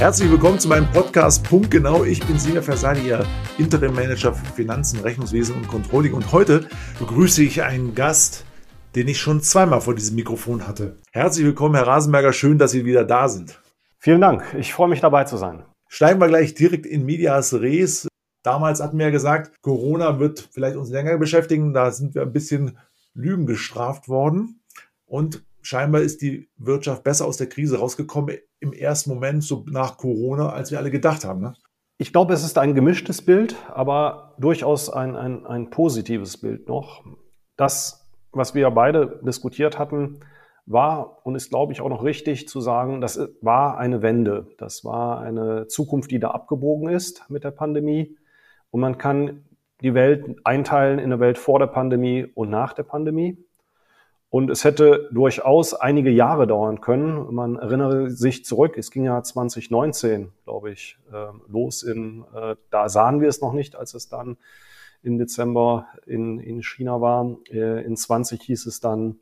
Herzlich willkommen zu meinem Podcast Punkt Genau. Ich bin Sina Ihr Interim Manager für Finanzen, Rechnungswesen und Controlling. Und heute begrüße ich einen Gast, den ich schon zweimal vor diesem Mikrofon hatte. Herzlich willkommen, Herr Rasenberger. Schön, dass Sie wieder da sind. Vielen Dank. Ich freue mich dabei zu sein. Steigen wir gleich direkt in Medias Res. Damals hatten wir ja gesagt, Corona wird vielleicht uns länger beschäftigen. Da sind wir ein bisschen Lügen gestraft worden. Und scheinbar ist die Wirtschaft besser aus der Krise rausgekommen im ersten Moment, so nach Corona, als wir alle gedacht haben. Ne? Ich glaube, es ist ein gemischtes Bild, aber durchaus ein, ein, ein positives Bild noch. Das, was wir beide diskutiert hatten, war und ist, glaube ich, auch noch richtig zu sagen, das war eine Wende. Das war eine Zukunft, die da abgebogen ist mit der Pandemie. Und man kann die Welt einteilen in eine Welt vor der Pandemie und nach der Pandemie. Und es hätte durchaus einige Jahre dauern können. Man erinnere sich zurück, es ging ja 2019, glaube ich, ähm, los in, äh, da sahen wir es noch nicht, als es dann im Dezember in, in China war. Äh, in 20 hieß es dann,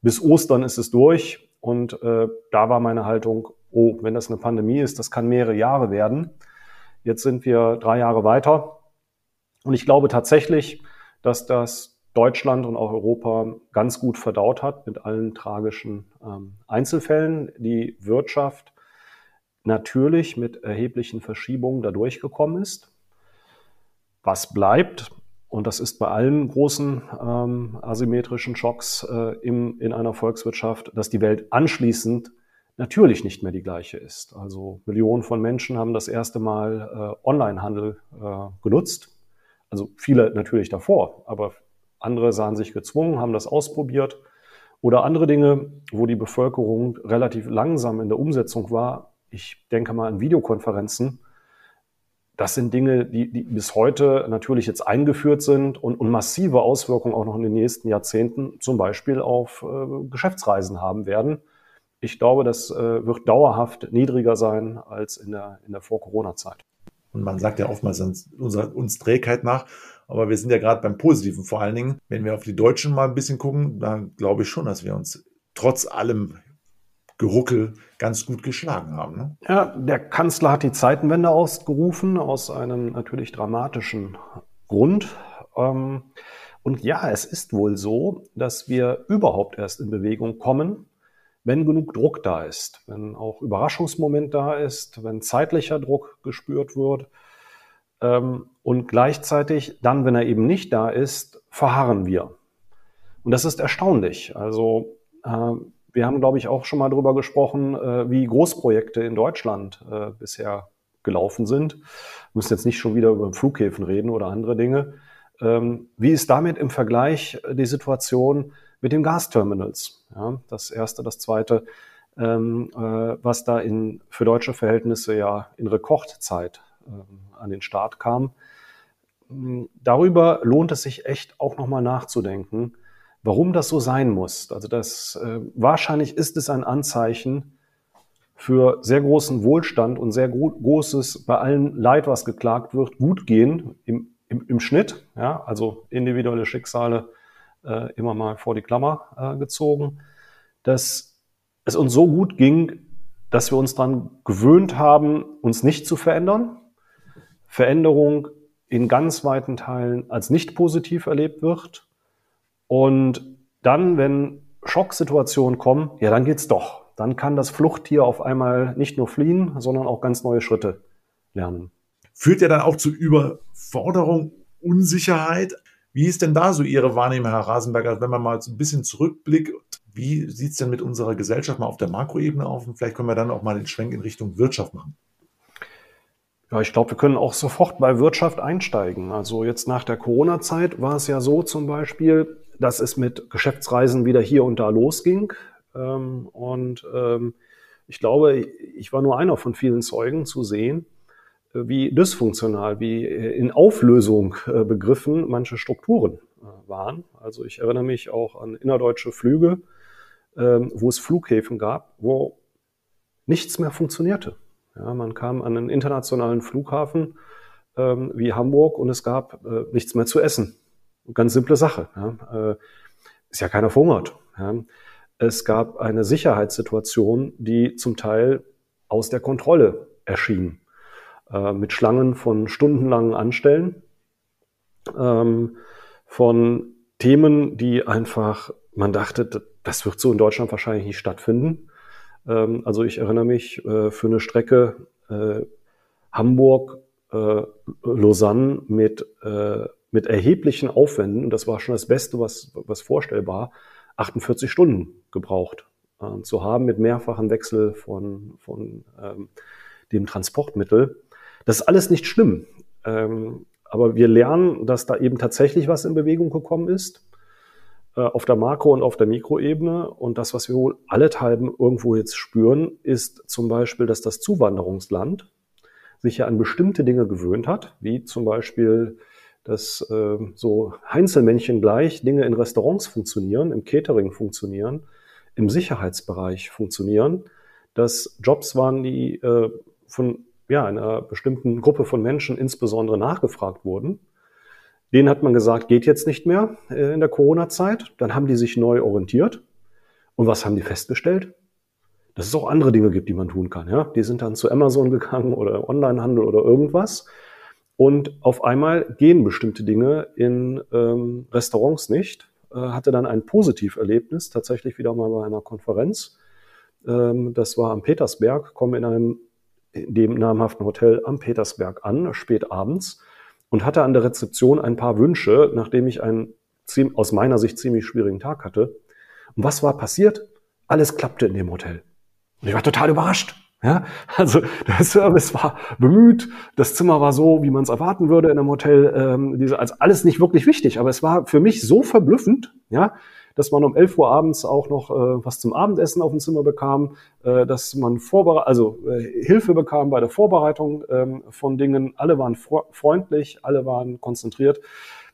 bis Ostern ist es durch. Und äh, da war meine Haltung, oh, wenn das eine Pandemie ist, das kann mehrere Jahre werden. Jetzt sind wir drei Jahre weiter. Und ich glaube tatsächlich, dass das Deutschland und auch Europa ganz gut verdaut hat mit allen tragischen ähm, Einzelfällen. Die Wirtschaft natürlich mit erheblichen Verschiebungen da durchgekommen ist. Was bleibt, und das ist bei allen großen ähm, asymmetrischen Schocks äh, im, in einer Volkswirtschaft, dass die Welt anschließend natürlich nicht mehr die gleiche ist. Also Millionen von Menschen haben das erste Mal äh, Onlinehandel äh, genutzt. Also viele natürlich davor, aber andere sahen sich gezwungen, haben das ausprobiert. Oder andere Dinge, wo die Bevölkerung relativ langsam in der Umsetzung war. Ich denke mal an Videokonferenzen. Das sind Dinge, die, die bis heute natürlich jetzt eingeführt sind und, und, massive Auswirkungen auch noch in den nächsten Jahrzehnten zum Beispiel auf äh, Geschäftsreisen haben werden. Ich glaube, das äh, wird dauerhaft niedriger sein als in der, in der Vor-Corona-Zeit. Und man sagt ja oftmals uns, uns Trägheit nach. Aber wir sind ja gerade beim Positiven vor allen Dingen. Wenn wir auf die Deutschen mal ein bisschen gucken, dann glaube ich schon, dass wir uns trotz allem Geruckel ganz gut geschlagen haben. Ne? Ja, der Kanzler hat die Zeitenwende ausgerufen aus einem natürlich dramatischen Grund. Ähm, und ja, es ist wohl so, dass wir überhaupt erst in Bewegung kommen, wenn genug Druck da ist, wenn auch Überraschungsmoment da ist, wenn zeitlicher Druck gespürt wird ähm, und gleichzeitig dann, wenn er eben nicht da ist, verharren wir. Und das ist erstaunlich. Also äh, wir haben, glaube ich, auch schon mal darüber gesprochen, äh, wie Großprojekte in Deutschland äh, bisher gelaufen sind. Wir müssen jetzt nicht schon wieder über Flughäfen reden oder andere Dinge. Ähm, wie ist damit im Vergleich die Situation mit den Gasterminals? Ja, das erste, das zweite, ähm, äh, was da in, für deutsche Verhältnisse ja in Rekordzeit an den Start kam. Hm, darüber lohnt es sich echt auch nochmal nachzudenken, warum das so sein muss. Also das äh, wahrscheinlich ist es ein Anzeichen für sehr großen Wohlstand und sehr großes bei allen Leid, was geklagt wird, gut gehen im, im, im Schnitt. Ja, also individuelle Schicksale äh, immer mal vor die Klammer äh, gezogen, dass es uns so gut ging, dass wir uns daran gewöhnt haben, uns nicht zu verändern, Veränderung in ganz weiten Teilen als nicht positiv erlebt wird. Und dann, wenn Schocksituationen kommen, ja, dann geht's doch. Dann kann das Fluchttier auf einmal nicht nur fliehen, sondern auch ganz neue Schritte lernen. Führt ja dann auch zu Überforderung, Unsicherheit. Wie ist denn da so Ihre Wahrnehmung, Herr Rasenberger, wenn man mal so ein bisschen zurückblickt? Wie sieht's denn mit unserer Gesellschaft mal auf der Makroebene auf? Und vielleicht können wir dann auch mal den Schwenk in Richtung Wirtschaft machen. Ja, ich glaube, wir können auch sofort bei Wirtschaft einsteigen. Also jetzt nach der Corona-Zeit war es ja so zum Beispiel, dass es mit Geschäftsreisen wieder hier und da losging. Ähm, und ähm, ich glaube, ich war nur einer von vielen Zeugen zu sehen, äh, wie dysfunktional, wie äh, in Auflösung äh, begriffen manche Strukturen waren. Also ich erinnere mich auch an innerdeutsche Flüge, ähm, wo es Flughäfen gab, wo nichts mehr funktionierte. Ja, man kam an einen internationalen Flughafen ähm, wie Hamburg und es gab äh, nichts mehr zu essen. Ganz simple Sache. Ja. Äh, ist ja keiner verhungert. Ja. Es gab eine Sicherheitssituation, die zum Teil aus der Kontrolle erschien. Äh, mit Schlangen von stundenlangen Anstellen, ähm, von Themen, die einfach, man dachte, das wird so in Deutschland wahrscheinlich nicht stattfinden. Ähm, also ich erinnere mich äh, für eine Strecke äh, Hamburg, äh, Lausanne mit, äh, mit erheblichen Aufwänden, und das war schon das Beste, was, was vorstellbar, 48 Stunden gebraucht äh, zu haben mit mehrfachen Wechsel von, von ähm, dem Transportmittel. Das ist alles nicht schlimm. Ähm, aber wir lernen, dass da eben tatsächlich was in Bewegung gekommen ist auf der Makro- und auf der Mikroebene. Und das, was wir wohl allenthalben irgendwo jetzt spüren, ist zum Beispiel, dass das Zuwanderungsland sich ja an bestimmte Dinge gewöhnt hat, wie zum Beispiel, dass äh, so Heinzelmännchen gleich Dinge in Restaurants funktionieren, im Catering funktionieren, im Sicherheitsbereich funktionieren, dass Jobs waren, die äh, von ja, einer bestimmten Gruppe von Menschen insbesondere nachgefragt wurden. Denen hat man gesagt, geht jetzt nicht mehr äh, in der Corona-Zeit. Dann haben die sich neu orientiert. Und was haben die festgestellt? Dass es auch andere Dinge gibt, die man tun kann. Ja? Die sind dann zu Amazon gegangen oder Onlinehandel oder irgendwas. Und auf einmal gehen bestimmte Dinge in ähm, Restaurants nicht. Äh, hatte dann ein Positiverlebnis, tatsächlich wieder mal bei einer Konferenz. Ähm, das war am Petersberg, komme in einem in dem namhaften Hotel am Petersberg an, spät abends, und hatte an der Rezeption ein paar Wünsche, nachdem ich einen aus meiner Sicht ziemlich schwierigen Tag hatte. Und was war passiert? Alles klappte in dem Hotel. Und ich war total überrascht. Ja, also der Service war bemüht, das Zimmer war so, wie man es erwarten würde in einem Hotel. Ähm, diese, also alles nicht wirklich wichtig, aber es war für mich so verblüffend, ja, dass man um 11 Uhr abends auch noch äh, was zum Abendessen auf dem Zimmer bekam, äh, dass man Vorbere also äh, Hilfe bekam bei der Vorbereitung ähm, von Dingen. Alle waren freundlich, alle waren konzentriert.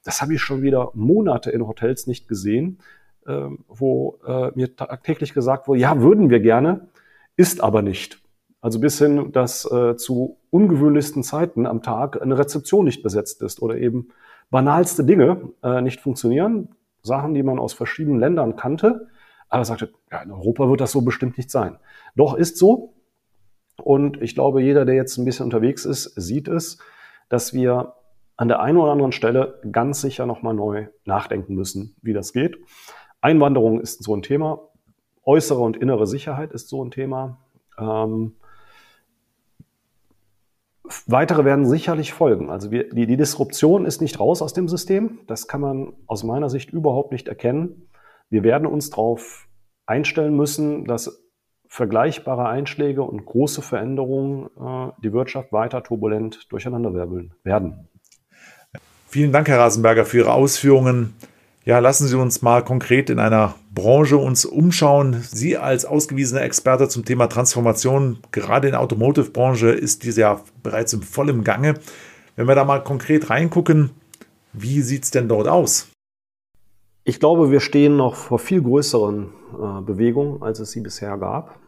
Das habe ich schon wieder Monate in Hotels nicht gesehen, äh, wo äh, mir tagtäglich gesagt wurde, ja, würden wir gerne, ist aber nicht. Also bis hin, dass äh, zu ungewöhnlichsten Zeiten am Tag eine Rezeption nicht besetzt ist oder eben banalste Dinge äh, nicht funktionieren. Sachen, die man aus verschiedenen Ländern kannte, aber sagte, ja, in Europa wird das so bestimmt nicht sein. Doch ist so. Und ich glaube, jeder, der jetzt ein bisschen unterwegs ist, sieht es, dass wir an der einen oder anderen Stelle ganz sicher nochmal neu nachdenken müssen, wie das geht. Einwanderung ist so ein Thema. Äußere und innere Sicherheit ist so ein Thema. Ähm, Weitere werden sicherlich folgen. Also wir, die, die Disruption ist nicht raus aus dem System. Das kann man aus meiner Sicht überhaupt nicht erkennen. Wir werden uns darauf einstellen müssen, dass vergleichbare Einschläge und große Veränderungen äh, die Wirtschaft weiter turbulent durcheinanderwirbeln werden. Vielen Dank, Herr Rasenberger, für Ihre Ausführungen. Ja, lassen Sie uns mal konkret in einer Branche uns umschauen. Sie als ausgewiesener Experte zum Thema Transformation, gerade in der Automotive-Branche ist diese ja bereits im vollen Gange. Wenn wir da mal konkret reingucken, wie sieht es denn dort aus? Ich glaube, wir stehen noch vor viel größeren äh, Bewegungen, als es sie bisher gab.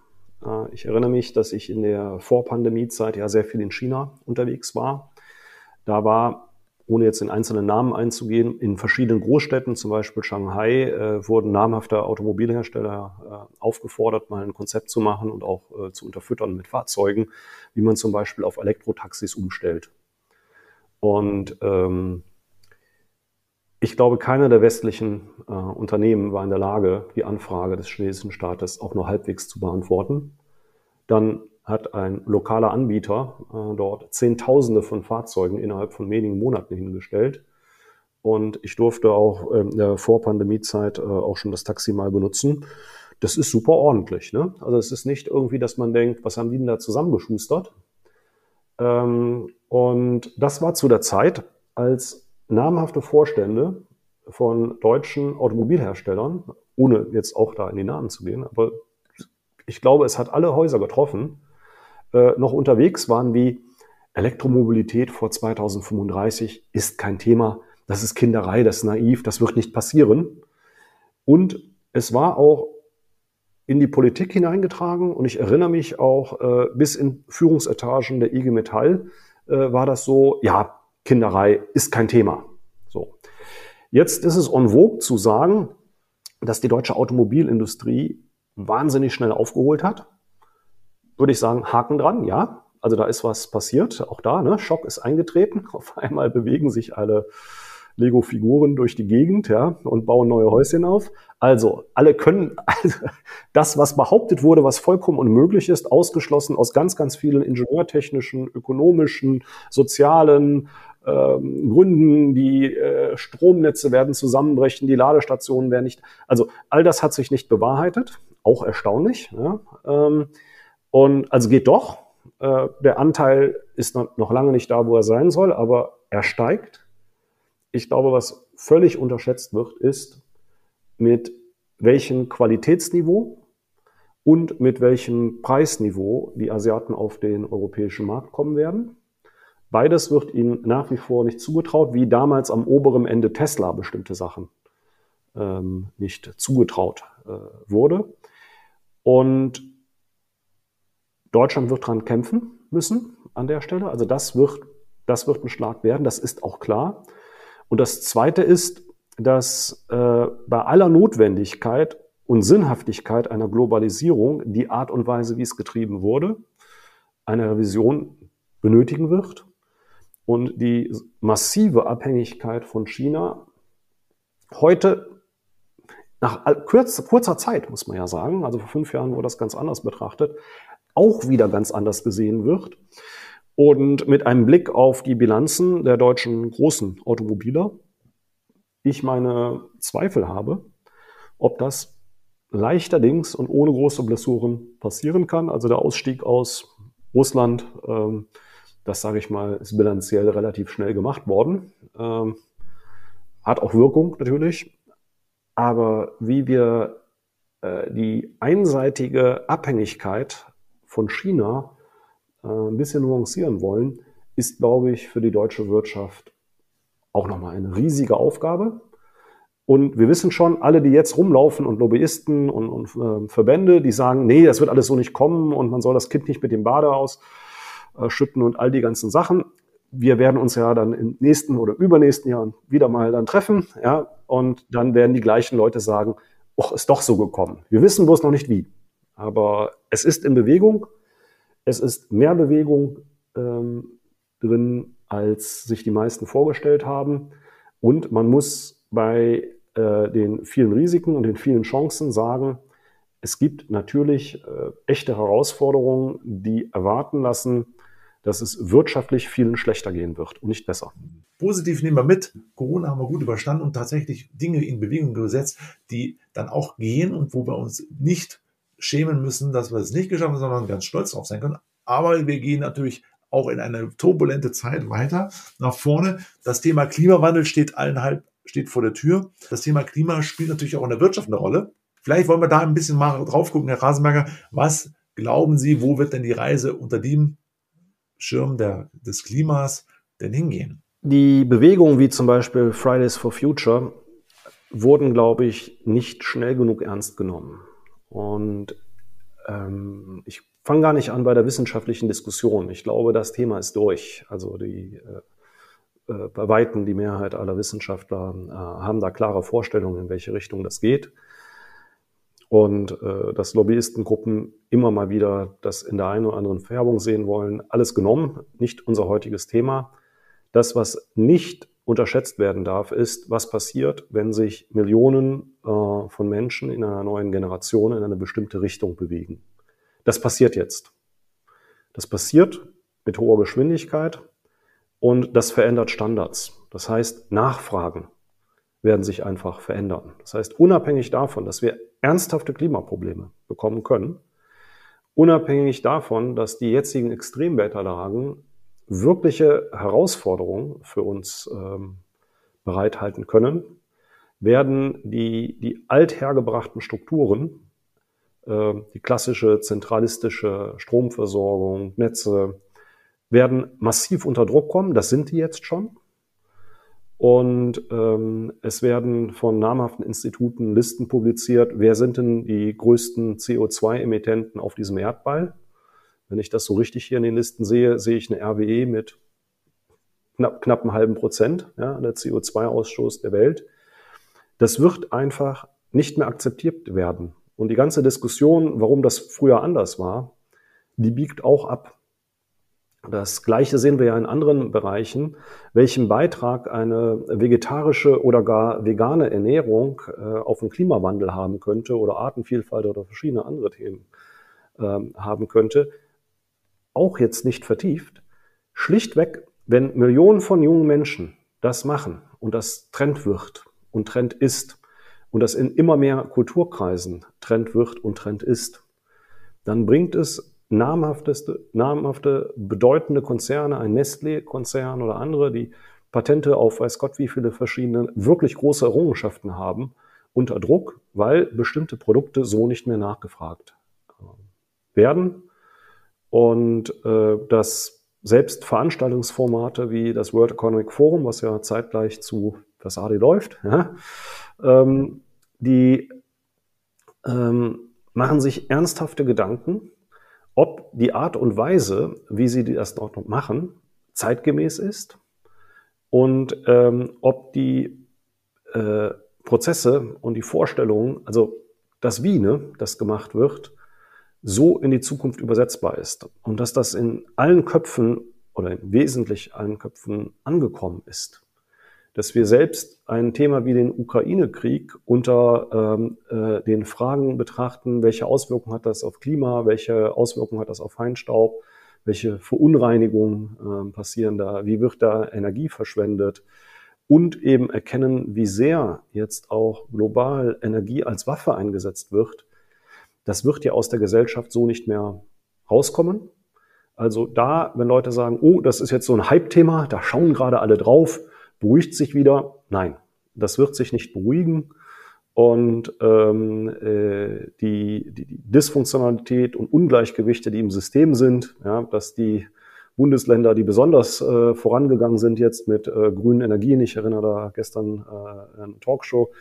Äh, ich erinnere mich, dass ich in der Vorpandemiezeit ja sehr viel in China unterwegs war. Da war ohne jetzt in einzelne Namen einzugehen, in verschiedenen Großstädten, zum Beispiel Shanghai, äh, wurden namhafte Automobilhersteller äh, aufgefordert, mal ein Konzept zu machen und auch äh, zu unterfüttern mit Fahrzeugen, wie man zum Beispiel auf Elektrotaxis umstellt. Und ähm, ich glaube, keiner der westlichen äh, Unternehmen war in der Lage, die Anfrage des chinesischen Staates auch nur halbwegs zu beantworten. Dann hat ein lokaler Anbieter äh, dort Zehntausende von Fahrzeugen innerhalb von wenigen Monaten hingestellt. Und ich durfte auch in der Vorpandemiezeit äh, auch schon das Taxi mal benutzen. Das ist super ordentlich. Ne? Also es ist nicht irgendwie, dass man denkt, was haben die denn da zusammengeschustert? Ähm, und das war zu der Zeit, als namhafte Vorstände von deutschen Automobilherstellern, ohne jetzt auch da in die Namen zu gehen, aber ich glaube, es hat alle Häuser getroffen, äh, noch unterwegs waren wie Elektromobilität vor 2035 ist kein Thema, das ist Kinderei, das ist naiv, das wird nicht passieren. Und es war auch in die Politik hineingetragen und ich erinnere mich auch äh, bis in Führungsetagen der IG Metall äh, war das so, ja, Kinderei ist kein Thema. So. Jetzt ist es en vogue zu sagen, dass die deutsche Automobilindustrie wahnsinnig schnell aufgeholt hat würde ich sagen, Haken dran, ja. Also da ist was passiert. Auch da, ne? Schock ist eingetreten. Auf einmal bewegen sich alle Lego-Figuren durch die Gegend, ja, und bauen neue Häuschen auf. Also, alle können also, das, was behauptet wurde, was vollkommen unmöglich ist, ausgeschlossen aus ganz, ganz vielen ingenieurtechnischen, ökonomischen, sozialen ähm, Gründen. Die äh, Stromnetze werden zusammenbrechen, die Ladestationen werden nicht. Also, all das hat sich nicht bewahrheitet. Auch erstaunlich. Ja. Ähm, und also geht doch. Äh, der Anteil ist noch lange nicht da, wo er sein soll, aber er steigt ich glaube, was völlig unterschätzt wird, ist, mit welchem Qualitätsniveau und mit welchem Preisniveau die Asiaten auf den europäischen Markt kommen werden. Beides wird ihnen nach wie vor nicht zugetraut, wie damals am oberen Ende Tesla bestimmte Sachen ähm, nicht zugetraut äh, wurde. Und Deutschland wird dran kämpfen müssen an der Stelle. Also das wird, das wird ein Schlag werden, das ist auch klar. Und das Zweite ist, dass äh, bei aller Notwendigkeit und Sinnhaftigkeit einer Globalisierung die Art und Weise, wie es getrieben wurde, eine Revision benötigen wird. Und die massive Abhängigkeit von China heute nach kurzer, kurzer Zeit, muss man ja sagen, also vor fünf Jahren wurde das ganz anders betrachtet, auch wieder ganz anders gesehen wird. Und mit einem Blick auf die Bilanzen der deutschen großen Automobiler, ich meine Zweifel habe, ob das leichterdings und ohne große Blessuren passieren kann. Also der Ausstieg aus Russland, ähm, das sage ich mal, ist bilanziell relativ schnell gemacht worden. Ähm, hat auch Wirkung natürlich. Aber wie wir äh, die einseitige Abhängigkeit von China äh, ein bisschen nuancieren wollen, ist, glaube ich, für die deutsche Wirtschaft auch nochmal eine riesige Aufgabe. Und wir wissen schon, alle, die jetzt rumlaufen und Lobbyisten und, und äh, Verbände, die sagen, nee, das wird alles so nicht kommen und man soll das Kind nicht mit dem Bade ausschütten und all die ganzen Sachen. Wir werden uns ja dann im nächsten oder übernächsten Jahr wieder mal dann treffen, ja, und dann werden die gleichen Leute sagen, oh, ist doch so gekommen. Wir wissen bloß noch nicht wie. Aber es ist in Bewegung es ist mehr Bewegung ähm, drin, als sich die meisten vorgestellt haben. Und man muss bei äh, den vielen Risiken und den vielen Chancen sagen, es gibt natürlich äh, echte Herausforderungen, die erwarten lassen, dass es wirtschaftlich vielen schlechter gehen wird und nicht besser. Positiv nehmen wir mit. Corona haben wir gut überstanden und tatsächlich Dinge in Bewegung gesetzt, die dann auch gehen und wo wir uns nicht schämen müssen, dass wir es nicht geschafft haben, sondern ganz stolz drauf sein können. Aber wir gehen natürlich auch in eine turbulente Zeit weiter nach vorne. Das Thema Klimawandel steht allenhalb, steht vor der Tür. Das Thema Klima spielt natürlich auch in der Wirtschaft eine Rolle. Vielleicht wollen wir da ein bisschen mal drauf gucken, Herr Rasenberger. Was glauben Sie, wo wird denn die Reise unter dem Schirm der, des Klimas denn hingehen? Die Bewegungen wie zum Beispiel Fridays for Future wurden, glaube ich, nicht schnell genug ernst genommen. Und ähm, ich fange gar nicht an bei der wissenschaftlichen Diskussion. Ich glaube, das Thema ist durch. Also die äh, äh, bei Weitem die Mehrheit aller Wissenschaftler äh, haben da klare Vorstellungen, in welche Richtung das geht. Und äh, dass Lobbyistengruppen immer mal wieder das in der einen oder anderen Färbung sehen wollen, alles genommen, nicht unser heutiges Thema. Das, was nicht unterschätzt werden darf, ist, was passiert, wenn sich Millionen äh, von Menschen in einer neuen Generation in eine bestimmte Richtung bewegen. Das passiert jetzt. Das passiert mit hoher Geschwindigkeit und das verändert Standards. Das heißt, Nachfragen werden sich einfach verändern. Das heißt, unabhängig davon, dass wir ernsthafte Klimaprobleme bekommen können, unabhängig davon, dass die jetzigen Extremwetterlagen wirkliche Herausforderungen für uns ähm, bereithalten können, werden die, die althergebrachten Strukturen, äh, die klassische zentralistische Stromversorgung, Netze, werden massiv unter Druck kommen. Das sind die jetzt schon. Und ähm, es werden von namhaften Instituten Listen publiziert, wer sind denn die größten CO2-Emittenten auf diesem Erdball. Wenn ich das so richtig hier in den Listen sehe, sehe ich eine RWE mit knapp, knapp einem halben Prozent, ja, der CO2-Ausstoß der Welt. Das wird einfach nicht mehr akzeptiert werden. Und die ganze Diskussion, warum das früher anders war, die biegt auch ab. Das Gleiche sehen wir ja in anderen Bereichen, welchen Beitrag eine vegetarische oder gar vegane Ernährung äh, auf den Klimawandel haben könnte oder Artenvielfalt oder verschiedene andere Themen äh, haben könnte. Auch jetzt nicht vertieft. Schlichtweg, wenn Millionen von jungen Menschen das machen und das Trend wird und Trend ist und das in immer mehr Kulturkreisen Trend wird und Trend ist, dann bringt es namhafteste, namhafte, bedeutende Konzerne, ein Nestlé-Konzern oder andere, die Patente auf weiß Gott wie viele verschiedene wirklich große Errungenschaften haben, unter Druck, weil bestimmte Produkte so nicht mehr nachgefragt äh, werden. Und äh, dass selbst Veranstaltungsformate wie das World Economic Forum, was ja zeitgleich zu das AD läuft, ja, ähm, die ähm, machen sich ernsthafte Gedanken ob die Art und Weise, wie sie das dort machen, zeitgemäß ist und ähm, ob die äh, Prozesse und die Vorstellungen, also das Wie, ne, das gemacht wird, so in die Zukunft übersetzbar ist und dass das in allen Köpfen oder in wesentlich allen Köpfen angekommen ist dass wir selbst ein Thema wie den Ukraine-Krieg unter ähm, äh, den Fragen betrachten, welche Auswirkungen hat das auf Klima, welche Auswirkungen hat das auf Feinstaub, welche Verunreinigungen äh, passieren da, wie wird da Energie verschwendet und eben erkennen, wie sehr jetzt auch global Energie als Waffe eingesetzt wird. Das wird ja aus der Gesellschaft so nicht mehr rauskommen. Also da, wenn Leute sagen, oh, das ist jetzt so ein Hype-Thema, da schauen gerade alle drauf, Beruhigt sich wieder? Nein, das wird sich nicht beruhigen. Und ähm, äh, die, die, Dysfunktionalität und Ungleichgewichte, die im System sind, ja, dass die Bundesländer, die besonders äh, vorangegangen sind jetzt mit äh, grünen Energien, ich erinnere da gestern äh, eine Talkshow,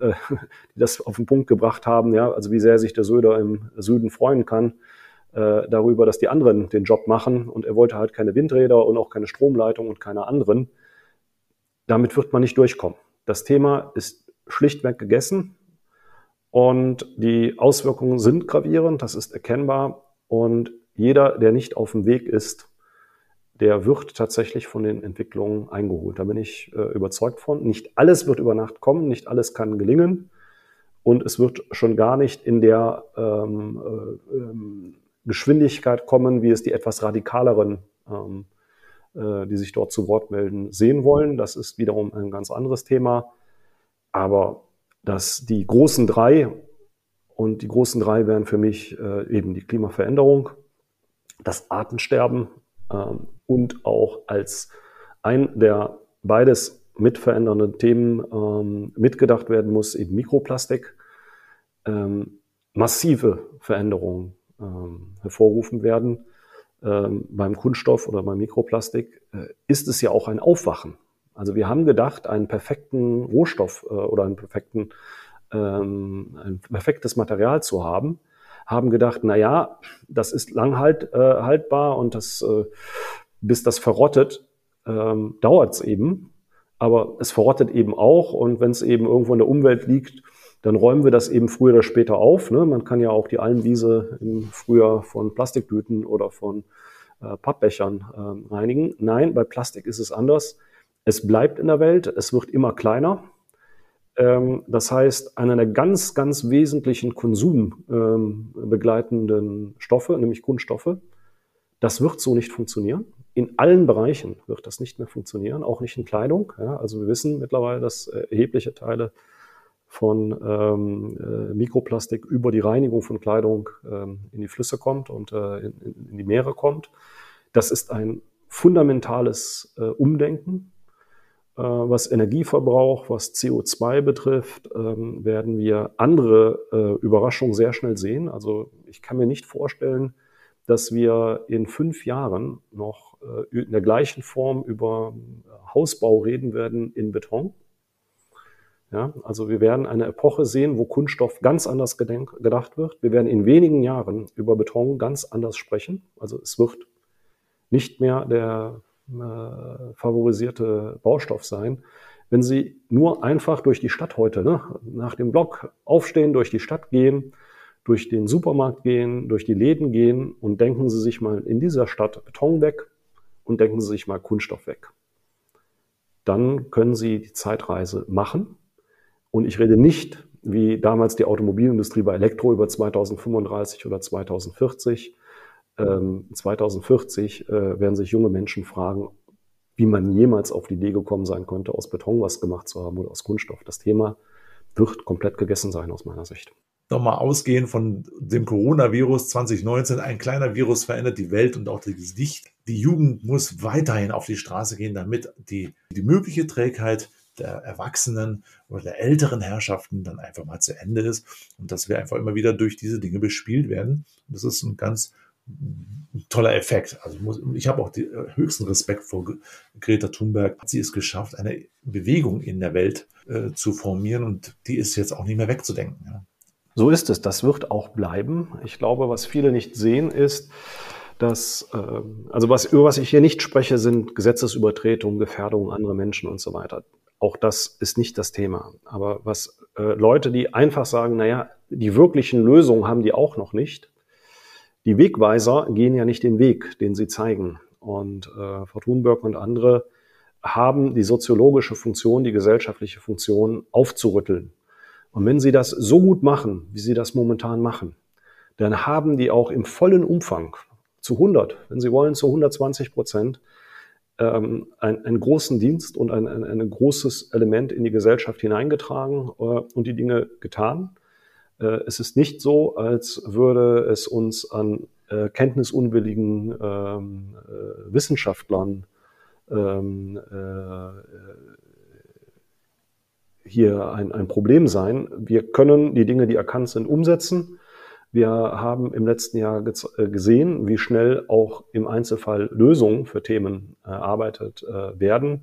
äh, die das auf den Punkt gebracht haben, ja, also wie sehr sich der Söder im Süden freuen kann äh, darüber, dass die anderen den Job machen und er wollte halt keine Windräder und auch keine Stromleitung und keine anderen. Damit wird man nicht durchkommen. Das Thema ist schlichtweg gegessen und die Auswirkungen sind gravierend, das ist erkennbar und jeder, der nicht auf dem Weg ist, der wird tatsächlich von den Entwicklungen eingeholt. Da bin ich äh, überzeugt von. Nicht alles wird über Nacht kommen, nicht alles kann gelingen und es wird schon gar nicht in der ähm, äh, ähm, Geschwindigkeit kommen, wie es die etwas radikaleren ähm, äh, die sich dort zu Wort melden, sehen wollen. Das ist wiederum ein ganz anderes Thema. Aber dass die großen drei, und die großen drei wären für mich äh, eben die Klimaveränderung, das Artensterben ähm, und auch als ein der beides mitverändernden Themen ähm, mitgedacht werden muss, eben Mikroplastik, ähm, massive Veränderungen ähm, hervorrufen werden ähm, beim Kunststoff oder beim Mikroplastik, äh, ist es ja auch ein Aufwachen. Also wir haben gedacht, einen perfekten Rohstoff äh, oder einen perfekten, ähm, ein perfektes Material zu haben, haben gedacht, na ja, das ist langhalt, äh, haltbar und das, äh, bis das verrottet, ähm, dauert es eben. Aber es verrottet eben auch und wenn es eben irgendwo in der Umwelt liegt, dann räumen wir das eben früher oder später auf. Ne? Man kann ja auch die Almwiese im Frühjahr von Plastiktüten oder von äh, Pappbechern äh, reinigen. Nein, bei Plastik ist es anders. Es bleibt in der Welt, es wird immer kleiner. Ähm, das heißt, einer der ganz, ganz wesentlichen konsumbegleitenden ähm, Stoffe, nämlich Kunststoffe, das wird so nicht funktionieren. In allen Bereichen wird das nicht mehr funktionieren, auch nicht in Kleidung. Ja, also wir wissen mittlerweile, dass äh, erhebliche Teile von ähm, äh, Mikroplastik über die Reinigung von Kleidung ähm, in die Flüsse kommt und äh, in, in, die Meere kommt. Das ist ein fundamentales äh, Umdenken. Äh, was Energieverbrauch, was CO2 betrifft, ähm, werden wir andere äh, Überraschungen sehr schnell sehen. Also ich kann mir nicht vorstellen, dass wir in fünf Jahren noch äh, in der gleichen Form über Hausbau reden werden in Beton ja, also wir werden eine Epoche sehen, wo Kunststoff ganz anders gedacht wird. Wir werden in wenigen Jahren über Beton ganz anders sprechen. Also es wird nicht mehr der äh, favorisierte Baustoff sein. Wenn Sie nur einfach durch die Stadt heute, ne, nach dem Block aufstehen, durch die Stadt gehen, durch den Supermarkt gehen, durch die Läden gehen und denken Sie sich mal in dieser Stadt Beton weg, und denken Sie sich mal Kunststoff weg. Dann können Sie die Zeitreise machen. Und ich rede nicht, wie damals die Automobilindustrie bei Elektro über 2035 oder 2040. Ähm, 2040 äh, werden sich junge Menschen fragen, wie man jemals auf die Idee gekommen sein könnte, aus Beton was gemacht zu haben oder aus Kunststoff. Das Thema wird komplett gegessen sein aus meiner Sicht. Nochmal ausgehend von dem Coronavirus 2019, ein kleiner Virus verändert die Welt und auch das Gesicht. Die Jugend muss weiterhin auf die Straße gehen, damit die, die mögliche Trägheit der Erwachsenen oder der älteren Herrschaften dann einfach mal zu Ende ist und dass wir einfach immer wieder durch diese Dinge bespielt werden. Das ist ein ganz toller Effekt. Also muss, ich habe auch den äh, höchsten Respekt vor Greta Thunberg. Sie es geschafft, eine Bewegung in der Welt äh, zu formieren und die ist jetzt auch nicht mehr wegzudenken. Ja. So ist es. Das wird auch bleiben. Ich glaube, was viele nicht sehen, ist, dass, äh, also was, über was ich hier nicht spreche, sind Gesetzesübertretungen, Gefährdungen anderer Menschen und so weiter. Auch das ist nicht das Thema. Aber was äh, Leute, die einfach sagen, naja, die wirklichen Lösungen haben die auch noch nicht, die Wegweiser gehen ja nicht den Weg, den sie zeigen. Und äh, Frau Thunberg und andere haben die soziologische Funktion, die gesellschaftliche Funktion aufzurütteln. Und wenn sie das so gut machen, wie sie das momentan machen, dann haben die auch im vollen Umfang zu 100, wenn sie wollen, zu 120 Prozent ähm, einen, einen großen Dienst und ein, ein, ein großes Element in die Gesellschaft hineingetragen äh, und die Dinge getan. Äh, es ist nicht so, als würde es uns an äh, kenntnisunwilligen ähm, äh, Wissenschaftlern ähm, hier ein, ein Problem sein. Wir können die Dinge, die erkannt sind, umsetzen. Wir haben im letzten Jahr gesehen, wie schnell auch im Einzelfall Lösungen für Themen erarbeitet werden.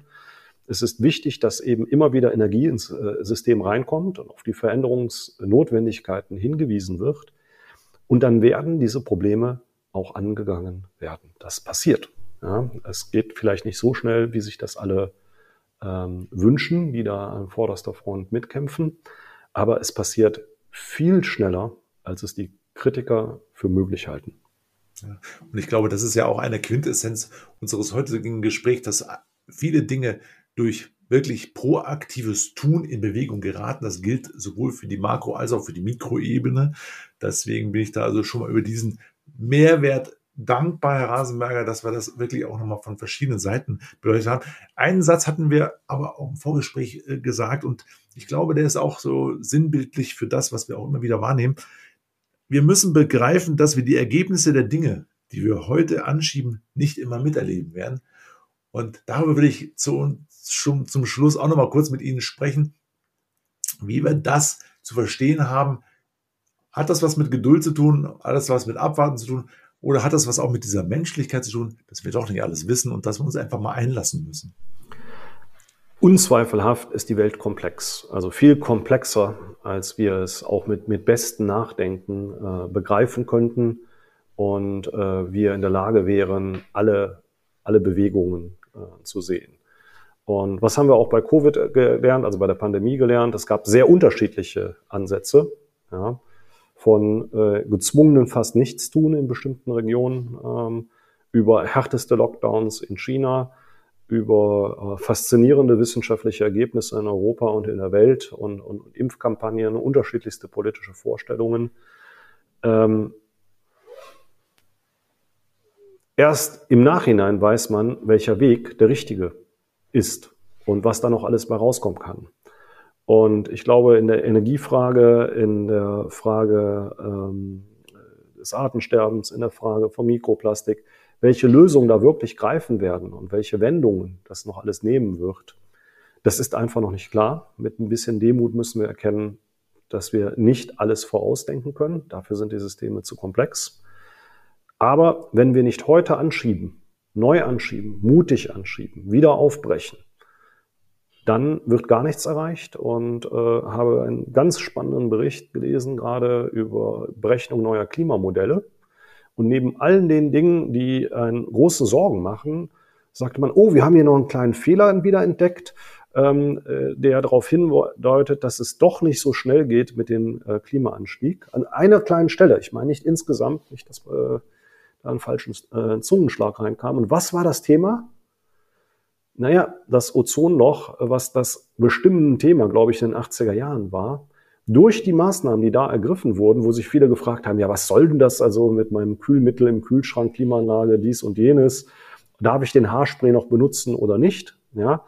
Es ist wichtig, dass eben immer wieder Energie ins äh, System reinkommt und auf die Veränderungsnotwendigkeiten hingewiesen wird. Und dann werden diese Probleme auch angegangen werden. Das passiert. Ja, es geht vielleicht nicht so schnell, wie sich das alle ähm, wünschen, die da an vorderster Front mitkämpfen. Aber es passiert viel schneller, als es die Kritiker für möglich halten. Ja, und ich glaube, das ist ja auch eine Quintessenz unseres heutigen Gesprächs, dass viele Dinge durch wirklich proaktives Tun in Bewegung geraten. Das gilt sowohl für die Makro- als auch für die Mikroebene. Deswegen bin ich da also schon mal über diesen Mehrwert dankbar, Herr Rasenberger, dass wir das wirklich auch nochmal von verschiedenen Seiten beleuchtet haben. Einen Satz hatten wir aber auch im Vorgespräch äh, gesagt und ich glaube, der ist auch so sinnbildlich für das, was wir auch immer wieder wahrnehmen. Wir müssen begreifen, dass wir die Ergebnisse der Dinge, die wir heute anschieben, nicht immer miterleben werden. Und darüber will ich zu, schon zum Schluss auch noch mal kurz mit Ihnen sprechen, wie wir das zu verstehen haben. Hat das was mit Geduld zu tun? Hat das was mit Abwarten zu tun? Oder hat das was auch mit dieser Menschlichkeit zu tun, dass wir doch nicht alles wissen und dass wir uns einfach mal einlassen müssen? Unzweifelhaft ist die Welt komplex, also viel komplexer, als wir es auch mit, mit bestem Nachdenken äh, begreifen könnten und äh, wir in der Lage wären, alle, alle Bewegungen äh, zu sehen. Und was haben wir auch bei Covid gelernt, also bei der Pandemie gelernt? Es gab sehr unterschiedliche Ansätze, ja, von äh, gezwungenen fast nichts tun in bestimmten Regionen, ähm, über härteste Lockdowns in China, über äh, faszinierende wissenschaftliche Ergebnisse in Europa und in der Welt und, und Impfkampagnen, unterschiedlichste politische Vorstellungen. Ähm, Erst im Nachhinein weiß man, welcher Weg der richtige ist und was da noch alles bei rauskommen kann. Und ich glaube, in der Energiefrage, in der Frage ähm, des Artensterbens, in der Frage von Mikroplastik, welche Lösungen da wirklich greifen werden und welche Wendungen das noch alles nehmen wird, das ist einfach noch nicht klar. Mit ein bisschen Demut müssen wir erkennen, dass wir nicht alles vorausdenken können. Dafür sind die Systeme zu komplex. Aber wenn wir nicht heute anschieben, neu anschieben, mutig anschieben, wieder aufbrechen, dann wird gar nichts erreicht und äh, habe einen ganz spannenden Bericht gelesen, gerade über Berechnung neuer Klimamodelle. Und neben allen den Dingen, die einen großen Sorgen machen, sagte man, oh, wir haben hier noch einen kleinen Fehler wieder entdeckt, ähm, äh, der darauf hindeutet, dass es doch nicht so schnell geht mit dem äh, Klimaanstieg. An einer kleinen Stelle, ich meine nicht insgesamt, nicht das äh, einen falschen äh, Zungenschlag reinkam. Und was war das Thema? Naja, das Ozonloch, was das bestimmende Thema, glaube ich, in den 80er Jahren war, durch die Maßnahmen, die da ergriffen wurden, wo sich viele gefragt haben, ja, was soll denn das also mit meinem Kühlmittel im Kühlschrank, Klimaanlage, dies und jenes? Darf ich den Haarspray noch benutzen oder nicht? Ja,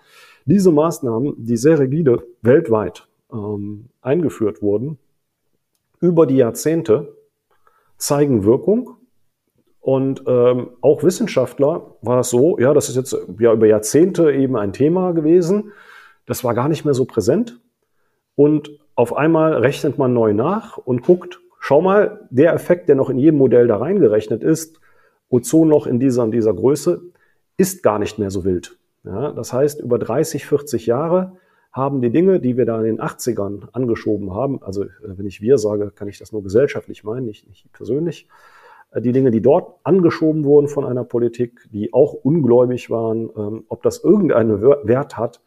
diese Maßnahmen, die sehr rigide weltweit ähm, eingeführt wurden, über die Jahrzehnte, zeigen Wirkung. Und ähm, auch Wissenschaftler war es so, ja, das ist jetzt ja über Jahrzehnte eben ein Thema gewesen. Das war gar nicht mehr so präsent. Und auf einmal rechnet man neu nach und guckt, schau mal, der Effekt, der noch in jedem Modell da reingerechnet ist, Ozonloch in dieser, in dieser Größe, ist gar nicht mehr so wild. Ja, das heißt, über 30, 40 Jahre haben die Dinge, die wir da in den 80ern angeschoben haben, also äh, wenn ich wir sage, kann ich das nur gesellschaftlich meinen, nicht, nicht persönlich, die Dinge, die dort angeschoben wurden von einer Politik, die auch ungläubig waren, ähm, ob das irgendeinen Wert hat,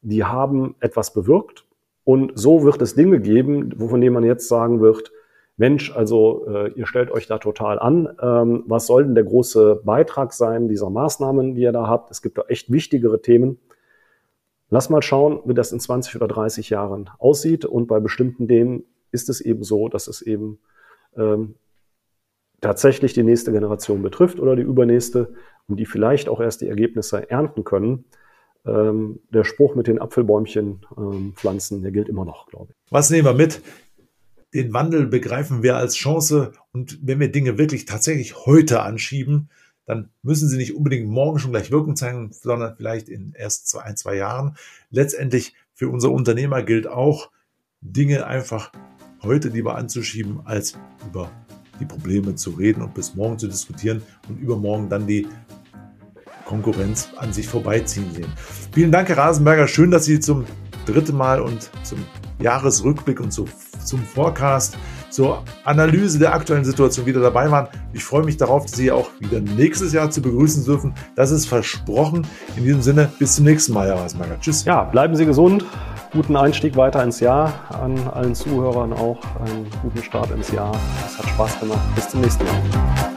die haben etwas bewirkt. Und so wird es Dinge geben, von denen man jetzt sagen wird, Mensch, also äh, ihr stellt euch da total an. Ähm, was soll denn der große Beitrag sein dieser Maßnahmen, die ihr da habt? Es gibt da echt wichtigere Themen. Lass mal schauen, wie das in 20 oder 30 Jahren aussieht. Und bei bestimmten Themen ist es eben so, dass es eben ähm, tatsächlich die nächste Generation betrifft oder die übernächste und die vielleicht auch erst die Ergebnisse ernten können. Ähm, der Spruch mit den Apfelbäumchen ähm, pflanzen, der gilt immer noch, glaube ich. Was nehmen wir mit? den Wandel begreifen wir als Chance und wenn wir Dinge wirklich tatsächlich heute anschieben, dann müssen sie nicht unbedingt morgen schon gleich Wirkung zeigen, sondern vielleicht in erst zwei, ein, zwei Jahren. Letztendlich für unsere Unternehmer gilt auch, Dinge einfach heute lieber anzuschieben, als über die Probleme zu reden und bis morgen zu diskutieren und übermorgen dann die Konkurrenz an sich vorbeiziehen sehen. Vielen Dank, Herr Rasenberger. Schön, dass Sie zum dritten Mal und zum Jahresrückblick und so zum Forecast, zur Analyse der aktuellen Situation wieder dabei waren. Ich freue mich darauf, Sie auch wieder nächstes Jahr zu begrüßen dürfen. Das ist versprochen. In diesem Sinne, bis zum nächsten Mal, Herr Reismacher. Tschüss. Ja, bleiben Sie gesund. Guten Einstieg weiter ins Jahr. An allen Zuhörern auch einen guten Start ins Jahr. Es hat Spaß gemacht. Bis zum nächsten Mal.